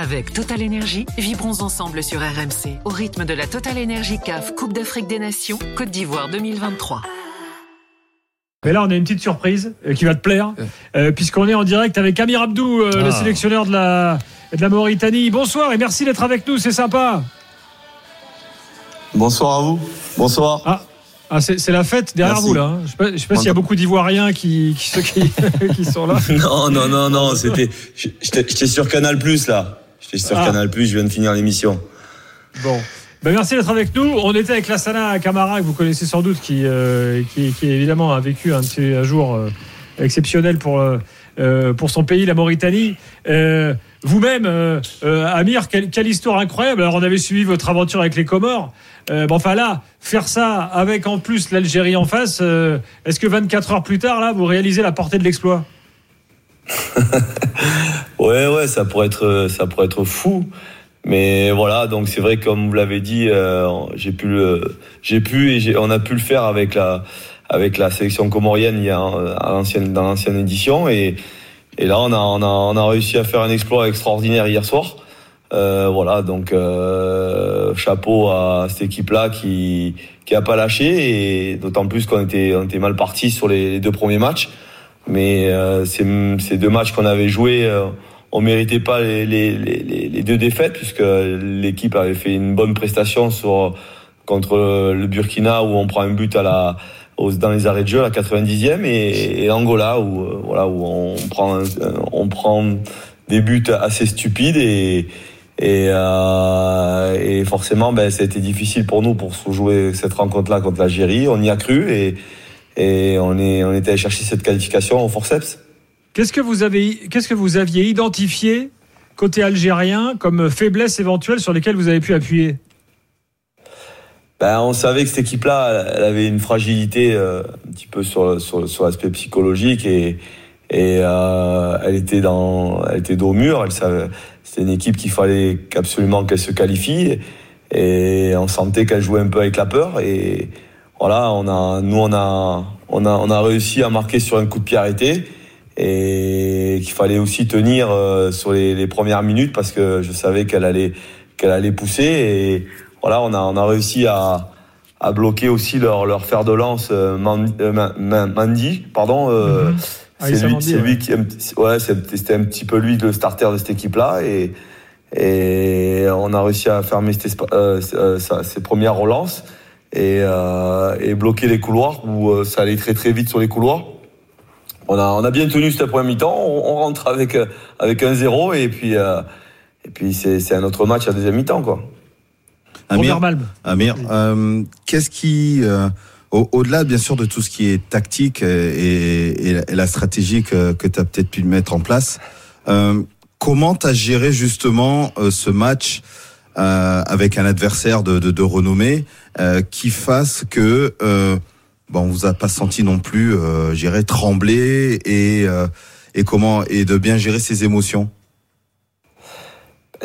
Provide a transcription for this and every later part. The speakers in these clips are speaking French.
Avec Total Energy, vibrons ensemble sur RMC au rythme de la Total Energy CAF Coupe d'Afrique des Nations Côte d'Ivoire 2023. Mais là, on a une petite surprise euh, qui va te plaire, euh, puisqu'on est en direct avec Amir Abdou, euh, le Ah. sélectionneur de la, de la Mauritanie. Bonsoir et merci d'être avec nous, c'est sympa. Bonsoir à vous. Bonsoir. Ah, ah, c'est la fête derrière Merci. vous là. hein. Je je sais pas s'il y a beaucoup d'Ivoiriens qui, qui, ceux qui, qui sont là. Non, non, non, non, c'était. J'étais j'étais sur Canal Plus là. J'étais sur Ah. Canal Plus, je viens de finir l'émission. Bon. Ben, merci d'être avec nous. On était avec Lassana Camara, que vous connaissez sans doute, qui, euh, qui, qui, évidemment a vécu un, petit- un jour euh, exceptionnel pour, euh, pour son pays, la Mauritanie. Vous-même, Amir, quelle, quelle histoire incroyable. Alors, on avait suivi votre aventure avec les Comores. Bon, enfin là, faire ça avec en plus l'Algérie en face, est-ce que 24 heures plus tard, là, vous réalisez la portée de l'exploit? Ouais, ouais, ça pourrait être, ça pourrait être fou. Mais voilà, donc c'est vrai, comme vous l'avez dit, euh, j'ai pu, le, j'ai pu et on a pu le faire avec la, avec la sélection comorienne il y a, euh, à l'ancienne, dans l'ancienne édition. Et, et là, on a, on, a, on a réussi à faire un exploit extraordinaire hier soir. Euh, voilà, donc euh, chapeau à cette équipe-là qui qui a pas lâché et d'autant plus qu'on était on était mal parti sur les deux premiers matchs. Mais euh, ces, deux matchs qu'on avait joués, euh, on méritait pas les, les, les, les deux défaites puisque l'équipe avait fait une bonne prestation sur contre le Burkina où on prend un but à la dans les arrêts de jeu à la 90e et, Angola où euh, voilà où on prend on prend des buts assez stupides et et, euh, et forcément ben ça a été difficile pour nous pour jouer cette rencontre là contre l'Algérie. On y a cru et et on est on était allé chercher cette qualification au forceps. Qu'est-ce que vous avez, qu'est-ce que vous aviez identifié côté algérien comme faiblesse éventuelle sur lesquelles vous avez pu appuyer? Ben, on savait que cette équipe-là, elle avait une fragilité euh, un petit peu sur, sur, sur l'aspect psychologique et, et euh, elle était dans, elle était dos au mur. C'était une équipe qu'il fallait absolument qu'elle se qualifie. Et on sentait qu'elle jouait un peu avec la peur et voilà, on a, nous on a, on a, on a réussi à marquer sur un coup de pied arrêté et qu'il fallait aussi tenir euh, sur les, les premières minutes parce que je savais qu'elle allait, qu'elle allait pousser et voilà, on a, on a réussi à, à bloquer aussi leur, leur fer de lance, euh, Man- euh, Ma- Ma- Mandy, pardon. Mhm. C'est lui, Mandy, c'est ouais. lui qui, ouais, c'était un petit peu lui le starter de cette équipe-là et, et on a réussi à fermer cette euh, ses premières relances et, euh, et bloquer les couloirs où euh, ça allait très très vite sur les couloirs. On a, on a bien tenu cette première mi-temps, on, on rentre avec, euh, avec un zéro et puis, euh, et puis c'est c'est un autre match à deuxième mi-temps quoi. Amir. Amir euh, qu'est-ce qui, euh, au- au-delà bien sûr de tout ce qui est tactique et, et la- et la stratégie que, que tu as peut-être pu mettre en place, euh, comment tu as géré justement euh, ce match euh, avec un adversaire de, de, de renommée euh, qui fasse que euh, bon, on vous a pas senti non plus, euh, je dirais, trembler et, euh, et comment et de bien gérer ses émotions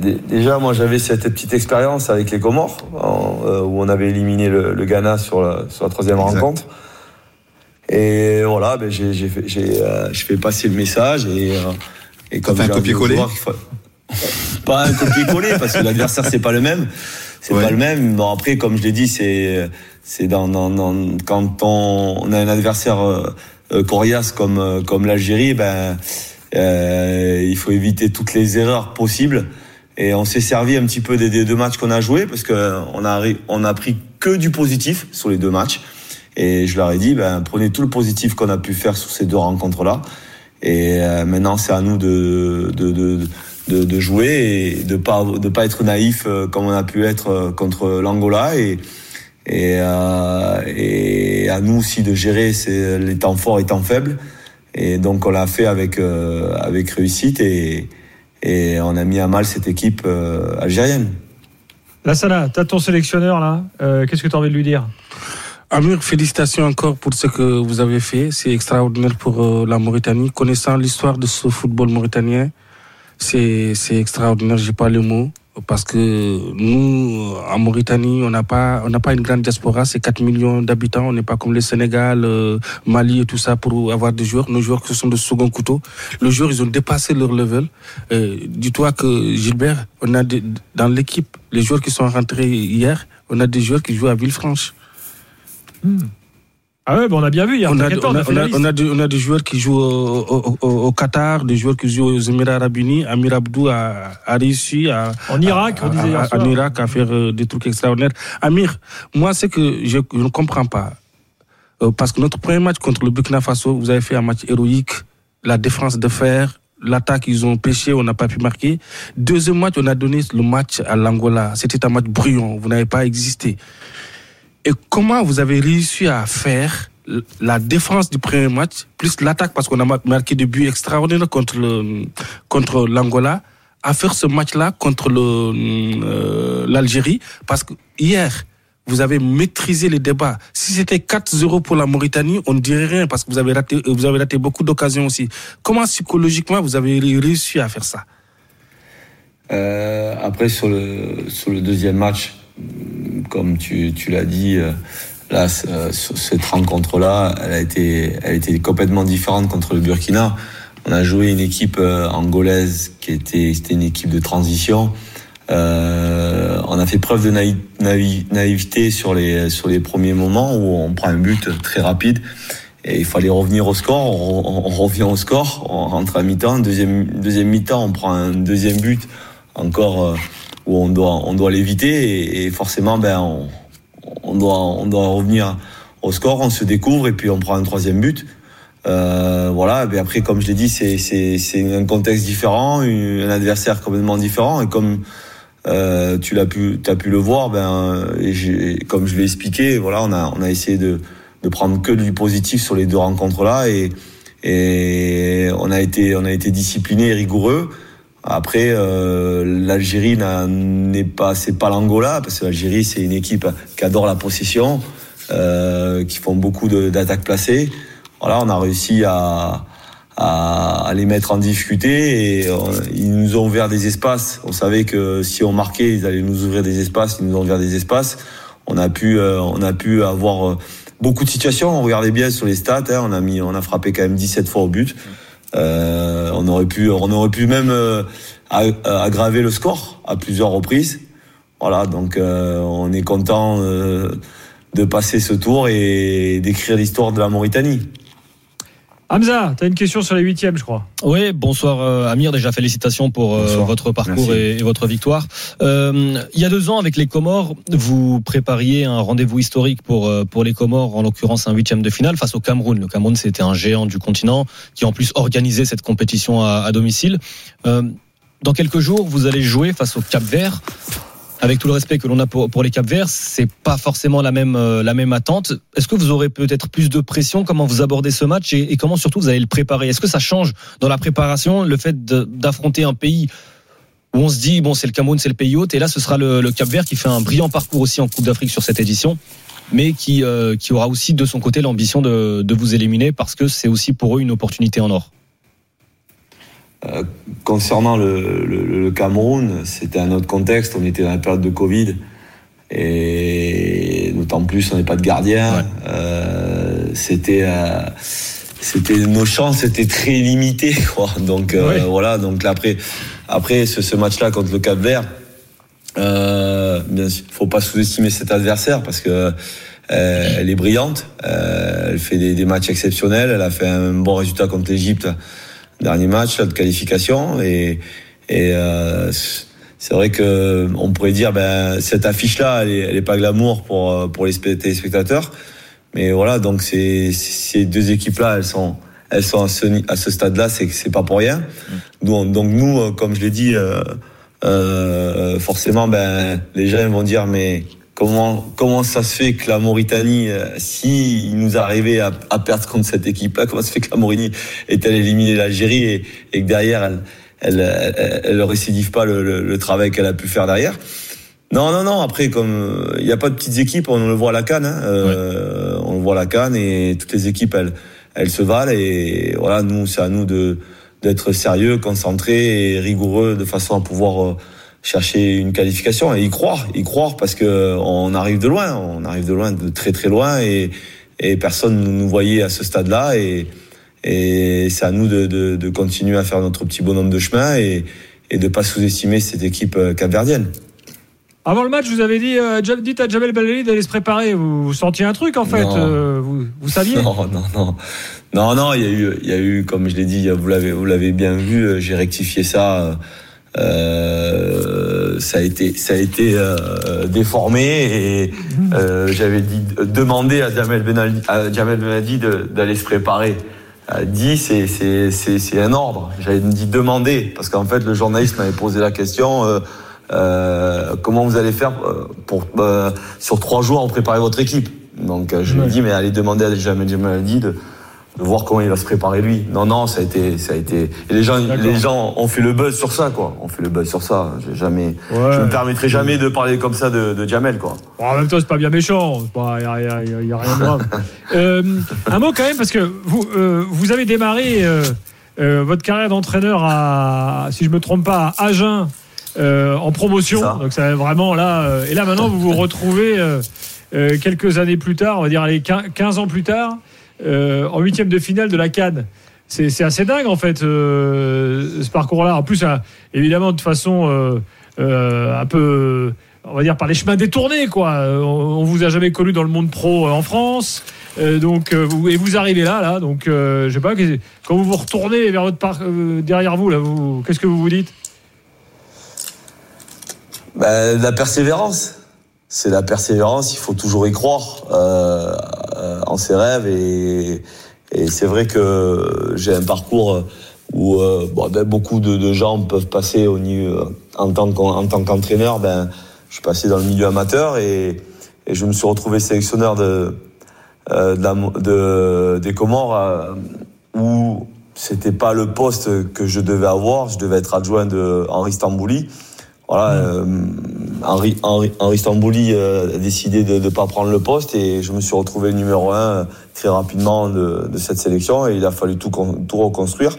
Dé- Déjà, moi, j'avais cette petite expérience avec les Comores, euh, où on avait éliminé le, le Ghana sur la, sur la troisième Exact. rencontre. Et voilà, ben, j'ai j'ai euh, je fais passer le message et, euh, et comme un copier-coller Pas un copier-coller parce que l'adversaire c'est pas le même, c'est Ouais. pas le même. Bon après, comme je l'ai dit, c'est c'est dans, dans, dans- quand on, on a un adversaire euh, euh, coriace comme euh, comme l'Algérie, ben euh, il faut éviter toutes les erreurs possibles. Et on s'est servi un petit peu des, des deux matchs qu'on a joués parce que on a on a pris que du positif sur les deux matchs. Et je leur ai dit, ben prenez tout le positif qu'on a pu faire sur ces deux rencontres là. Et euh, maintenant c'est à nous de de, de de de jouer et de pas de pas être naïf euh, comme on a pu être euh, contre l'Angola et et, euh, et à nous aussi de gérer ces, les temps forts et temps faibles. Et donc on l'a fait avec euh, avec réussite et et on a mis à mal cette équipe euh, algérienne. Lassana, t'as ton sélectionneur là. Euh, Qu'est-ce que tu as envie de lui dire? Amir, félicitations encore pour ce que vous avez fait. C'est extraordinaire pour euh, la Mauritanie. Connaissant l'histoire de ce football mauritanien, c'est extraordinaire. J'ai pas le mot. parce que nous, en Mauritanie, on n'a pas, on n'a pas une grande diaspora, c'est 4 millions d'habitants, on n'est pas comme le Sénégal, euh, Mali et tout ça pour avoir des joueurs. Nos joueurs, ce sont de second couteau. Les joueurs, ils ont dépassé leur level. Euh, Dis-toi que Gilbert, on a des, dans l'équipe, les joueurs qui sont rentrés hier, on a des joueurs qui jouent à Villefranche. Ah ouais, on a bien vu hier. On a, on, a, on, on, des, on a des joueurs qui jouent au, au, au, au Qatar, des joueurs qui jouent aux Émirats Arabes Unis. Amir Abdou a, réussi à, En Irak, on disait à- en Irak à faire euh, des trucs extraordinaires. Amir, moi, c'est que je, je ne comprends pas. Euh, parce que notre premier match contre le Burkina Faso, vous avez fait un match héroïque, la défense de fer, l'attaque, ils ont pêché, on n'a pas pu marquer. Deuxième match, on a donné le match à l'Angola. C'était un match brouillon, vous n'avez pas existé. Et comment vous avez réussi à faire la défense du premier match, plus l'attaque, parce qu'on a ma- marqué des buts extraordinaires contre contre l'Angola, à faire ce match-là contre euh, l'Algérie, parce que hier, vous avez maîtrisé les débats. Si c'était 4-0 pour la Mauritanie, on ne dirait rien, parce que vous avez raté, vous avez raté beaucoup d'occasions aussi. Comment psychologiquement vous avez réussi à faire ça? Euh, après, sur le, sur le deuxième match, comme tu, l'as dit, euh, là, cette rencontre-là, elle a été, elle été complètement différente contre le Burkina. On a joué une équipe euh, angolaise qui était, c'était une équipe de transition. Euh, on a fait preuve de naï- naï- naïveté sur les, sur les premiers moments où on prend un but très rapide. Et il fallait revenir au score. On, revient au score. On rentre à mi-temps. Deuxième, mi-temps, on prend un deuxième but encore où on doit, on doit l'éviter. Et, forcément, ben, on, doit, on doit revenir au score. On se découvre et puis on prend un troisième but. Euh, voilà. Et après, comme je l'ai dit, c'est, un contexte différent, un adversaire complètement différent. Et comme euh, tu l'as pu, as pu le voir, ben, comme je l'ai expliqué, voilà, on a, on a essayé de, de prendre que du positif sur les deux rencontres là et, et on a été, on a été discipliné et rigoureux. Après, euh, l'Algérie n'est pas, c'est pas l'Angola parce que l'Algérie c'est une équipe qui adore la possession, euh, qui font beaucoup d'attaques placées. Voilà, on a réussi à, à, à les mettre en difficulté et euh, ils nous ont ouvert des espaces. On savait que si on marquait, ils allaient nous ouvrir des espaces. Ils nous ont ouvert des espaces. On a pu, euh, on a pu avoir euh, beaucoup de situations. On regardait bien sur les stats. hein, on a mis, on a frappé quand même 17 fois au but. Euh, on aurait pu, on aurait pu même euh, a- aggraver le score à plusieurs reprises. Voilà, donc euh, on est content euh, de passer ce tour et d'écrire l'histoire de la Mauritanie. Hamza, tu as une question sur les huitièmes, je crois. Oui, bonsoir euh, Amir. Déjà félicitations pour euh, votre parcours et, et votre victoire. Euh, il y a deux ans, avec les Comores, vous prépariez un rendez-vous historique pour euh, pour les Comores, en l'occurrence un huitième de finale face au Cameroun. Le Cameroun, c'était un géant du continent qui en plus organisait cette compétition à, à domicile. Euh, dans quelques jours, vous allez jouer face au Cap Vert. Avec tout le respect que l'on a pour, les Cap Verts, c'est pas forcément la même euh, la même attente. Est-ce que vous aurez peut-être plus de pression? Comment vous abordez ce match? Et, comment surtout vous allez le préparer? Est-ce que ça change dans la préparation le fait d'affronter un pays où on se dit bon c'est le Cameroun, c'est le pays hôte et là ce sera le, le Cap Vert qui fait un brillant parcours aussi en Coupe d'Afrique sur cette édition, mais qui euh, qui aura aussi de son côté l'ambition de, de vous éliminer parce que c'est aussi pour eux une opportunité en or? Euh, concernant le, le, le Cameroun, c'était un autre contexte. On était dans la période de Covid. Et d'autant plus, on n'est pas de gardien. Ouais. Euh, c'était, euh, c'était nos chances étaient très limitées, quoi. Donc Ouais. voilà. Donc là, après, après ce, ce match-là contre le Cap Vert, euh, bien sûr, faut pas sous-estimer cet adversaire parce que euh, elle est brillante. Euh, elle fait des, des matchs exceptionnels. Elle a fait un bon résultat contre l'Égypte dernier match là, de qualification et, et euh, c'est vrai que on pourrait dire ben cette affiche là elle est, elle est pas glamour pour euh, pour les spect- téléspectateurs. Mais voilà donc c'est ces deux équipes là elles sont elles sont à ce à ce stade là c'est c'est pas pour rien. On- donc nous euh, comme je l'ai dit euh, euh, forcément ben les gens vont dire mais Comment, comment ça se fait que la Mauritanie, euh, si il nous arrivait à, à perdre contre cette équipe-là, comment ça se fait que la Mauritanie est-elle éliminer l'Algérie et, et que derrière elle, elle, elle, elle récidive pas le, le, le travail qu'elle a pu faire derrière? Non, non, non. Après, comme il n'y a pas de petites équipes, on le voit à la Cannes. Hein, euh, On le voit à la Cannes et toutes les équipes, elles, elles se valent et voilà, nous, c'est à nous de d'être sérieux, concentrés et rigoureux de façon à pouvoir euh, chercher une qualification et y croire, y croire parce que on arrive de loin, on arrive de loin, de très très loin et, et personne ne nous voyait à ce stade-là et, et c'est à nous de, de, de, continuer à faire notre petit bonhomme de chemin et, et de pas sous-estimer cette équipe euh, capverdienne. Avant le match, vous avez dit, euh, dites à Jamel Belali d'aller se préparer. Vous, vous, sentiez un truc en fait euh, vous, vous, saviez? Non, non, non, non, non. Il y a eu, il y a eu, comme je l'ai dit, vous l'avez, vous l'avez bien vu. euh, J'ai rectifié ça. Euh, ça a été, ça a été euh, déformé et euh, j'avais dit demander à Jamel Benali, à Jamel de- d'aller se préparer. Euh, dit c'est c'est c'est c'est un ordre. J'avais dit demander parce qu'en fait le journaliste m'avait posé la question. euh, euh, comment vous allez faire euh, pour euh, sur trois jours préparer votre équipe Donc euh, je lui ai dit mais allez demander à Jamel Benali de de voir comment il va se préparer lui. Non, non, ça a été, ça a été. Et les gens, les gens ont fait le buzz sur ça, quoi. On fait le buzz sur ça. J'ai jamais, Ouais. je me permettrai jamais de parler comme ça de, de Jamel, quoi. Bon, en même temps, c'est pas bien méchant. Il n'y a, rien de grave. Euh, un mot quand même, parce que vous, euh, vous avez démarré euh, votre carrière d'entraîneur à, si je me trompe pas, à Agen en promotion. Ça. Donc ça vraiment là. et là maintenant, vous vous retrouvez quelques années plus tard, on va dire allez, 15 ans plus tard, euh, en huitième de finale de la Cannes. C'est assez dingue en fait euh, ce parcours-là. En plus, euh, évidemment, de façon euh, un peu, on va dire par les chemins détournés quoi. On, on vous a jamais connu dans le monde pro en France. Donc et vous arrivez là là donc euh, je sais pas quand vous vous retournez vers votre derrière vous là vous qu'est-ce que vous vous dites? Ben, la persévérance. C'est la persévérance. Il faut toujours y croire en ses rêves et, c'est vrai que j'ai un parcours où euh, beaucoup de, gens peuvent passer au niveau en tant qu'en- en tant qu'entraîneur. Ben, je suis passé dans le milieu amateur et, je me suis retrouvé sélectionneur euh, de des Comores euh, où c'était pas le poste que je devais avoir. Je devais être adjoint de Henri Stambouli. Voilà, euh, Henri, Henri, Henri Stambouli euh, a décidé de ne pas prendre le poste et je me suis retrouvé numéro un euh, très rapidement de, de cette sélection et il a fallu tout, tout reconstruire.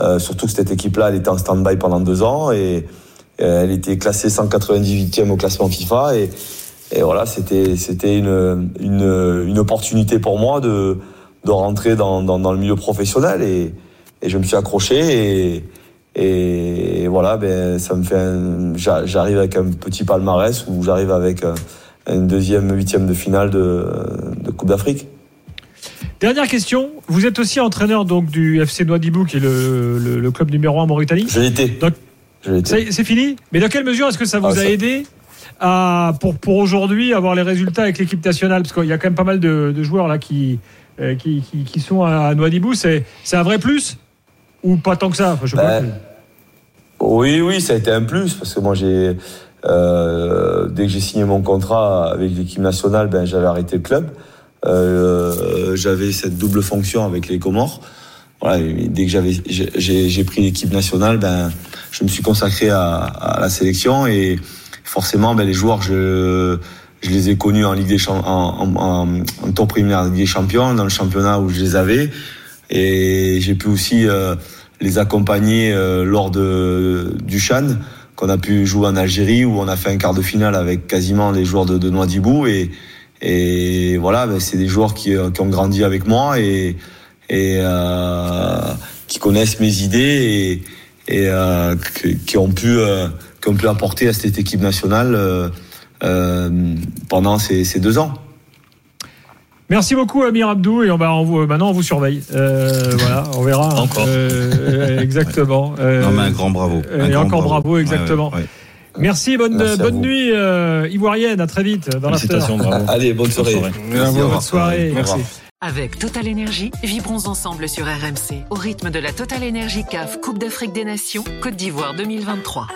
Euh, surtout que cette équipe-là, elle était en stand-by pendant deux ans et euh, elle était classée 198e au classement FIFA et, et voilà, c'était c'était une, une, une opportunité pour moi de, de rentrer dans, dans, dans le milieu professionnel et, et je me suis accroché et, et voilà, ben, ça me fait un- j'arrive avec un petit palmarès où j'arrive avec un, une deuxième huitième de finale de, de Coupe d'Afrique. Dernière question. Vous êtes aussi entraîneur donc du FC Nouadhibou, qui est le, le- le club numéro 1 en Mauritanie. Y est, C'est fini Mais dans quelle mesure est-ce que ça vous Ah, a aidé à, pour, pour aujourd'hui avoir les résultats avec l'équipe nationale? Parce qu'il y a quand même pas mal de, de joueurs là qui, euh, qui, qui, qui sont à Nouadhibou. C'est c'est un vrai plus Ou pas tant que ça? Enfin, je. Ben, Oui, oui, ça a été un plus parce que moi j'ai euh, dès que j'ai signé mon contrat avec l'équipe nationale, ben j'avais arrêté le club. Euh, j'avais cette double fonction avec les Comores. Voilà, dès que j'avais j'ai- pris l'équipe nationale, ben je me suis consacré à, à la sélection et forcément ben les joueurs je je les ai connus en Ligue des Champions, en, en, en, tour préliminaire de Ligue des Champions, dans le championnat où je les avais. Et j'ai pu aussi euh, les accompagner euh, lors de, du Chan, qu'on a pu jouer en Algérie, où on a fait un quart de finale avec quasiment les joueurs de, de Noidibou. Et, et voilà, ben, c'est des joueurs qui, euh, qui ont grandi avec moi et, et euh, qui connaissent mes idées et, et euh, qui, ont pu, euh, qui ont pu apporter à cette équipe nationale euh, pendant ces, ces deux ans. Merci beaucoup Amir Abdou et on va on vous- maintenant on vous surveille. Euh, voilà, on verra. hein. Encore. Euh, exactement. Euh, Non, mais un grand bravo. euh, Un et grand encore bravo, exactement. ouais, ouais. Merci, bonne, Merci bonne nuit euh, ivoirienne. À très vite dans. Félicitations, bravo. Allez, bonne soirée. soirée. Merci, au Bonne soirée. Merci. Avec Total Énergie, vibrons ensemble sur RMC au rythme de la Total Énergie CAF Coupe d'Afrique des Nations Côte d'Ivoire 2023.